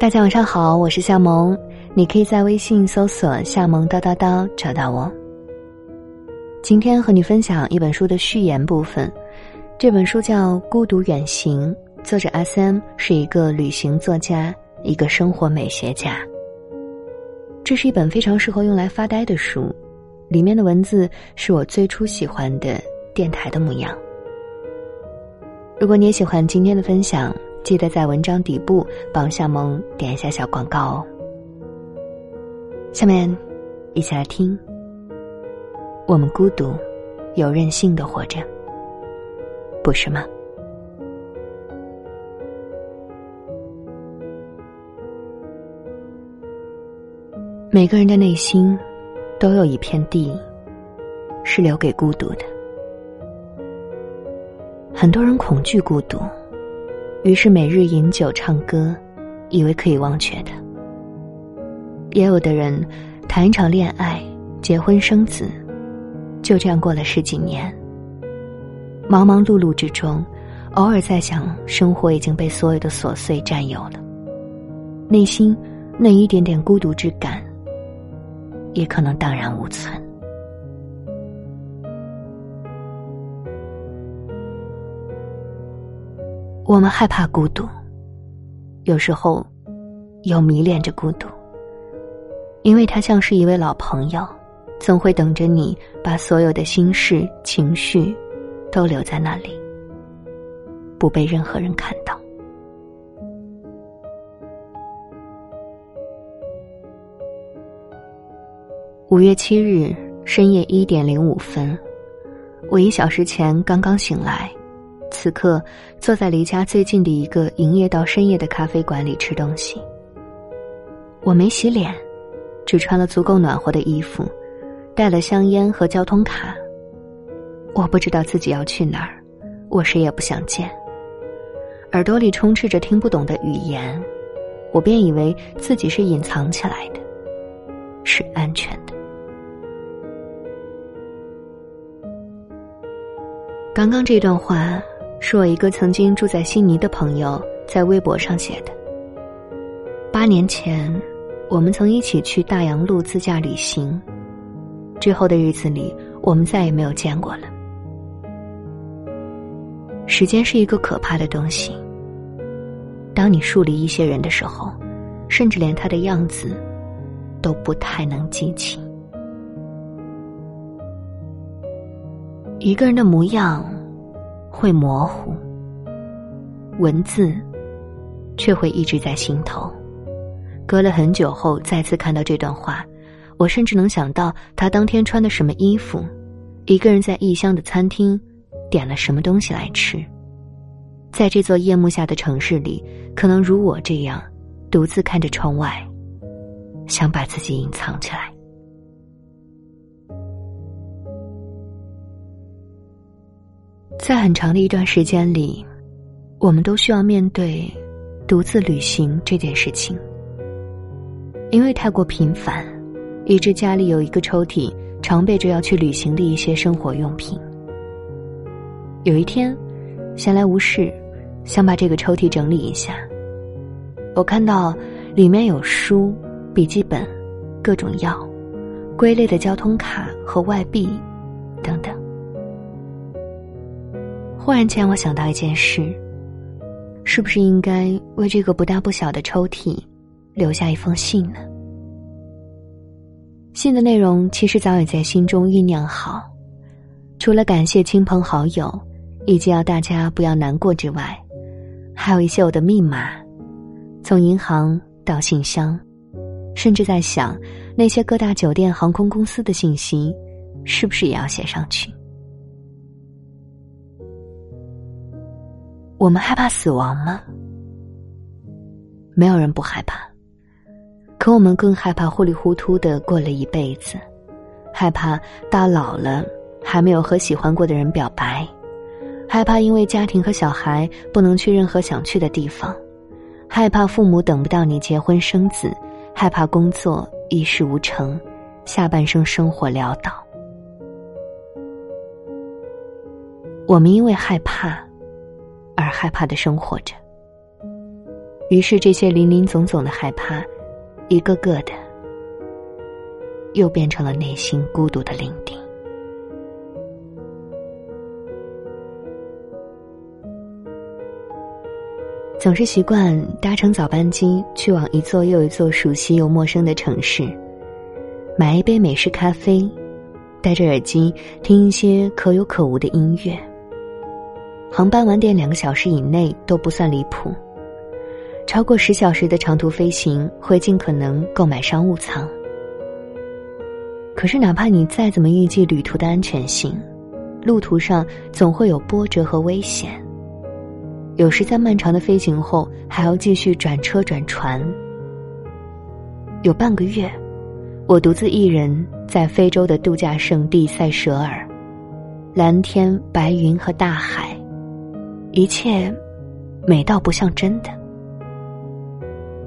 大家晚上好，我是夏萌，你可以在微信搜索“夏萌叨叨叨”找到我。今天和你分享一本书的序言部分，这本书叫《孤独远行》，作者 S.M 是一个旅行作家，一个生活美学家。这是一本非常适合用来发呆的书，里面的文字是我最初喜欢的电台的模样。如果你也喜欢今天的分享。记得在文章底部帮夏萌点一下小广告哦。下面，一起来听。我们孤独，有任性的活着，不是吗？每个人的内心，都有一片地，是留给孤独的。很多人恐惧孤独。于是每日饮酒唱歌，以为可以忘却的。也有的人谈一场恋爱，结婚生子，就这样过了十几年。忙忙碌碌之中，偶尔在想，生活已经被所有的琐碎占有了，内心那一点点孤独之感，也可能荡然无存。我们害怕孤独，有时候又迷恋着孤独，因为它像是一位老朋友，总会等着你把所有的心事、情绪都留在那里，不被任何人看到。五月七日深夜一点零五分，我一小时前刚刚醒来。此刻，坐在离家最近的一个营业到深夜的咖啡馆里吃东西。我没洗脸，只穿了足够暖和的衣服，带了香烟和交通卡。我不知道自己要去哪儿，我谁也不想见。耳朵里充斥着听不懂的语言，我便以为自己是隐藏起来的，是安全的。刚刚这段话。是我一个曾经住在悉尼的朋友在微博上写的。八年前，我们曾一起去大洋路自驾旅行，之后的日子里，我们再也没有见过了。时间是一个可怕的东西。当你疏离一些人的时候，甚至连他的样子都不太能记起。一个人的模样。会模糊，文字却会一直在心头。隔了很久后再次看到这段话，我甚至能想到他当天穿的什么衣服，一个人在异乡的餐厅点了什么东西来吃。在这座夜幕下的城市里，可能如我这样，独自看着窗外，想把自己隐藏起来。在很长的一段时间里，我们都需要面对独自旅行这件事情。因为太过频繁，以致家里有一个抽屉常备着要去旅行的一些生活用品。有一天，闲来无事，想把这个抽屉整理一下。我看到里面有书、笔记本、各种药、归类的交通卡和外币等等。忽然间，我想到一件事：是不是应该为这个不大不小的抽屉留下一封信呢？信的内容其实早已在心中酝酿好，除了感谢亲朋好友以及要大家不要难过之外，还有一些我的密码，从银行到信箱，甚至在想那些各大酒店、航空公司的信息，是不是也要写上去？我们害怕死亡吗？没有人不害怕，可我们更害怕糊里糊涂的过了一辈子，害怕到老了还没有和喜欢过的人表白，害怕因为家庭和小孩不能去任何想去的地方，害怕父母等不到你结婚生子，害怕工作一事无成，下半生生活潦倒。我们因为害怕。而害怕的生活着。于是，这些林林总总的害怕，一个个的，又变成了内心孤独的领地。总是习惯搭乘早班机去往一座又一座熟悉又陌生的城市，买一杯美式咖啡，戴着耳机听一些可有可无的音乐。航班晚点两个小时以内都不算离谱，超过十小时的长途飞行会尽可能购买商务舱。可是，哪怕你再怎么预计旅途的安全性，路途上总会有波折和危险。有时在漫长的飞行后，还要继续转车转船。有半个月，我独自一人在非洲的度假胜地塞舌尔，蓝天白云和大海，一切美到不像真的。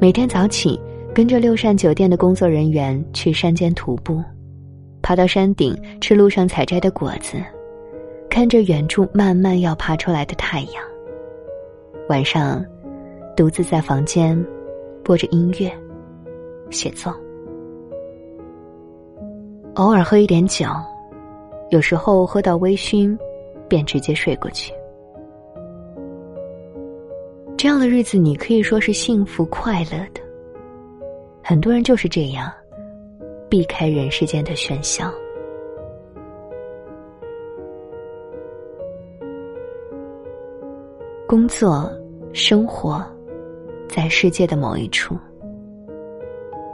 每天早起，跟着六扇酒店的工作人员去山间徒步，爬到山顶吃路上采摘的果子，看着远处慢慢要爬出来的太阳。晚上，独自在房间播着音乐，写作。偶尔喝一点酒，有时候喝到微醺，便直接睡过去。这样的日子，你可以说是幸福快乐的。很多人就是这样，避开人世间的喧嚣，工作。生活，在世界的某一处。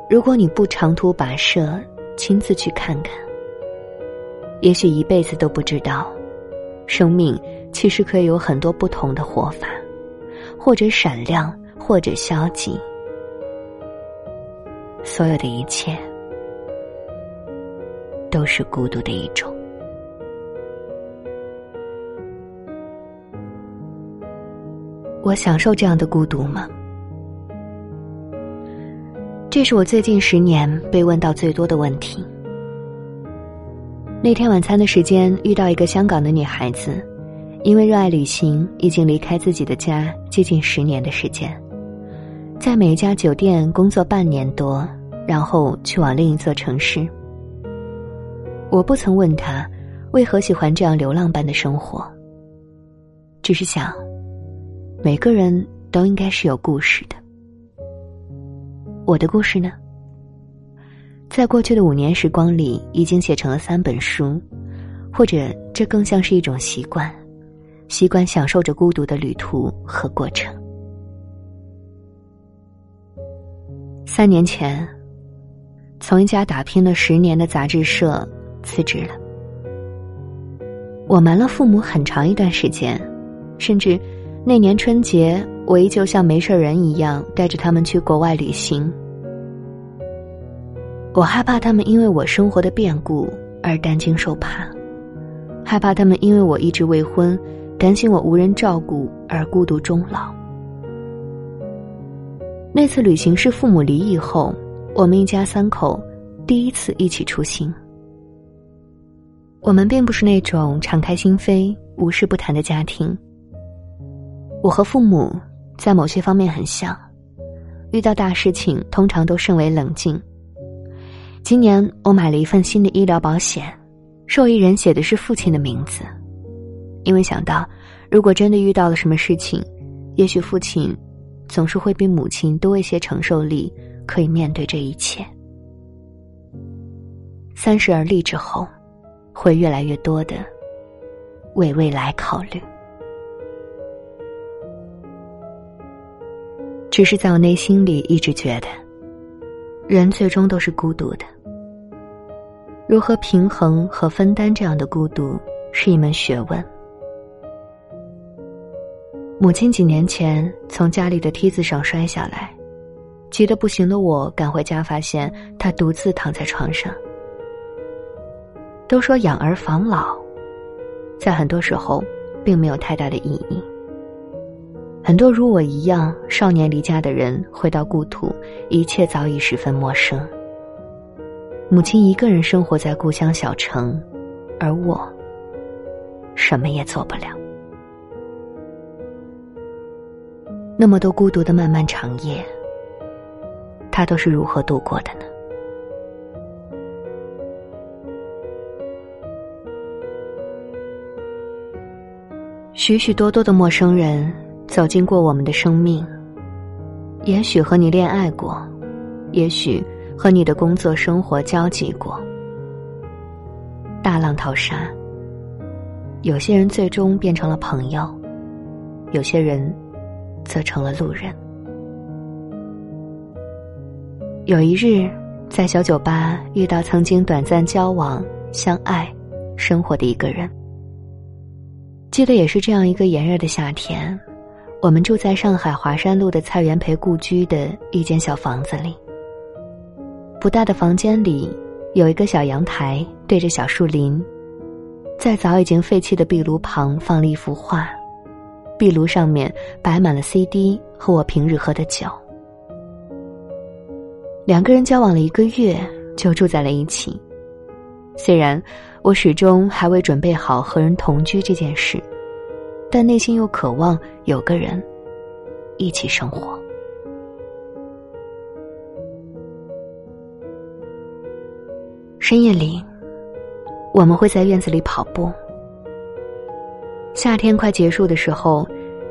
如果你不长途跋涉，亲自去看看，也许一辈子都不知道，生命其实可以有很多不同的活法，或者闪亮，或者消极。所有的一切，都是孤独的一种。我享受这样的孤独吗？这是我最近十年被问到最多的问题。那天晚餐的时间，遇到一个香港的女孩子，因为热爱旅行，已经离开自己的家接近十年的时间，在每一家酒店工作半年多，然后去往另一座城市。我不曾问他为何喜欢这样流浪般的生活，只是想。每个人都应该是有故事的。我的故事呢，在过去的五年时光里，已经写成了三本书，或者这更像是一种习惯，习惯享受着孤独的旅途和过程。三年前，从一家打拼了十年的杂志社辞职了。我瞒了父母很长一段时间，甚至。那年春节，我依旧像没事人一样带着他们去国外旅行。我害怕他们因为我生活的变故而担惊受怕，害怕他们因为我一直未婚，担心我无人照顾而孤独终老。那次旅行是父母离异后，我们一家三口第一次一起出行。我们并不是那种敞开心扉、无事不谈的家庭。我和父母在某些方面很像，遇到大事情通常都甚为冷静。今年我买了一份新的医疗保险，受益人写的是父亲的名字，因为想到如果真的遇到了什么事情，也许父亲总是会比母亲多一些承受力，可以面对这一切。三十而立之后，会越来越多的为未来考虑。只是在我内心里一直觉得，人最终都是孤独的。如何平衡和分担这样的孤独，是一门学问。母亲几年前从家里的梯子上摔下来，急得不行的我赶回家，发现她独自躺在床上。都说养儿防老，在很多时候，并没有太大的意义。很多如我一样少年离家的人回到故土，一切早已十分陌生。母亲一个人生活在故乡小城，而我什么也做不了。那么多孤独的漫漫长夜，他都是如何度过的呢？许许多多的陌生人走进过我们的生命，也许和你恋爱过，也许和你的工作生活交集过。大浪淘沙，有些人最终变成了朋友，有些人则成了路人。有一日，在小酒吧遇到曾经短暂交往、相爱、生活的一个人。记得也是这样一个炎热的夏天，我们住在上海华山路的蔡元培故居的一间小房子里。不大的房间里有一个小阳台，对着小树林，在早已经废弃的壁炉旁放了一幅画，壁炉上面摆满了 CD 和我平日喝的酒。两个人交往了一个月就住在了一起，虽然。我始终还未准备好和人同居这件事，但内心又渴望有个人一起生活。深夜里，我们会在院子里跑步。夏天快结束的时候，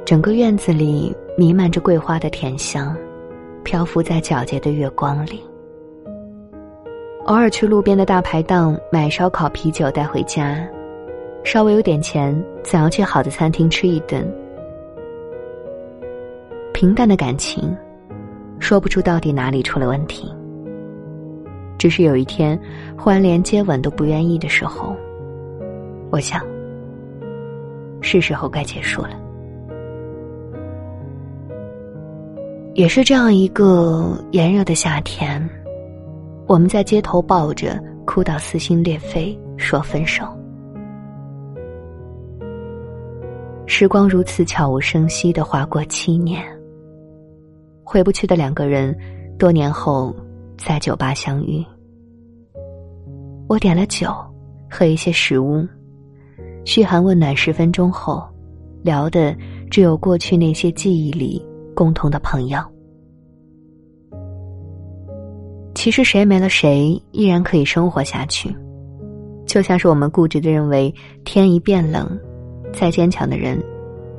整个院子里弥漫着桂花的甜香，漂浮在皎洁的月光里。偶尔去路边的大排档买烧烤、啤酒带回家，稍微有点钱，总要去好的餐厅吃一顿。平淡的感情，说不出到底哪里出了问题。只是有一天，忽然连接吻都不愿意的时候，我想，是时候该结束了。也是这样一个炎热的夏天。我们在街头抱着，哭到撕心裂肺，说分手。时光如此悄无声息的划过七年，回不去的两个人，多年后在酒吧相遇。我点了酒和一些食物，嘘寒问暖十分钟后，聊的只有过去那些记忆里共同的朋友。其实谁没了谁依然可以生活下去，就像是我们固执的认为，天一变冷，再坚强的人，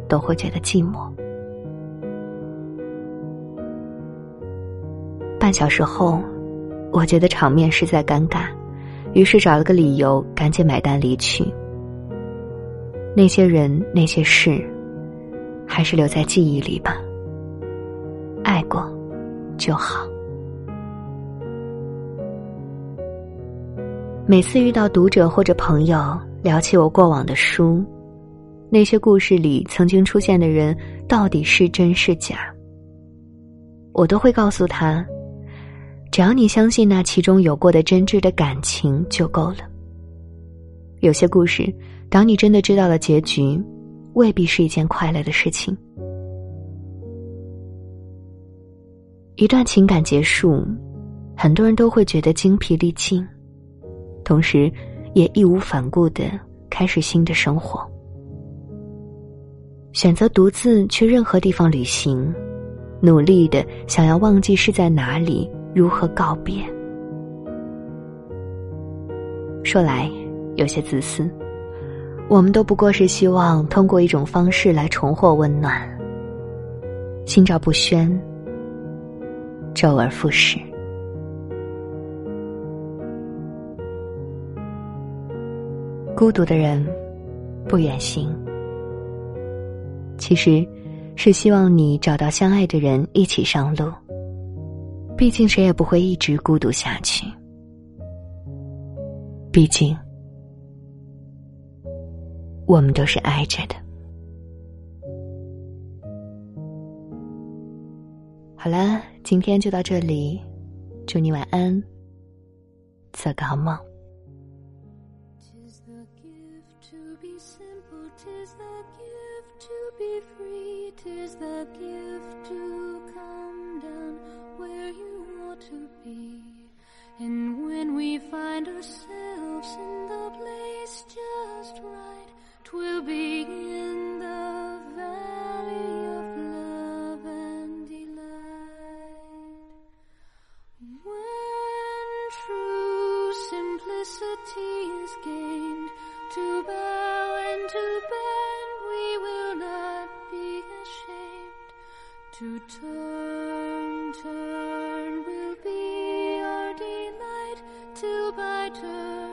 都会觉得寂寞。半小时后，我觉得场面实在尴尬，于是找了个理由赶紧买单离去。那些人那些事，还是留在记忆里吧。爱过，就好。每次遇到读者或者朋友聊起我过往的书，那些故事里曾经出现的人到底是真是假，我都会告诉他：只要你相信那其中有过的真挚的感情就够了。有些故事，当你真的知道了结局，未必是一件快乐的事情。一段情感结束，很多人都会觉得精疲力尽。同时，也义无反顾的开始新的生活，选择独自去任何地方旅行，努力的想要忘记是在哪里，如何告别。说来有些自私，我们都不过是希望通过一种方式来重获温暖，心照不宣，周而复始。孤独的人，不远行。其实，是希望你找到相爱的人一起上路。毕竟，谁也不会一直孤独下去。毕竟，我们都是爱着的。好了，今天就到这里，祝你晚安，做个好梦。Tis the gift to be free, tis the gift to come down where you want to be. And when we find ourselves in the place just right, twill be in the valley of love and delight. When true simplicity is gained to bow and to bend we will not be ashamed. To turn turn will be our delight till by turn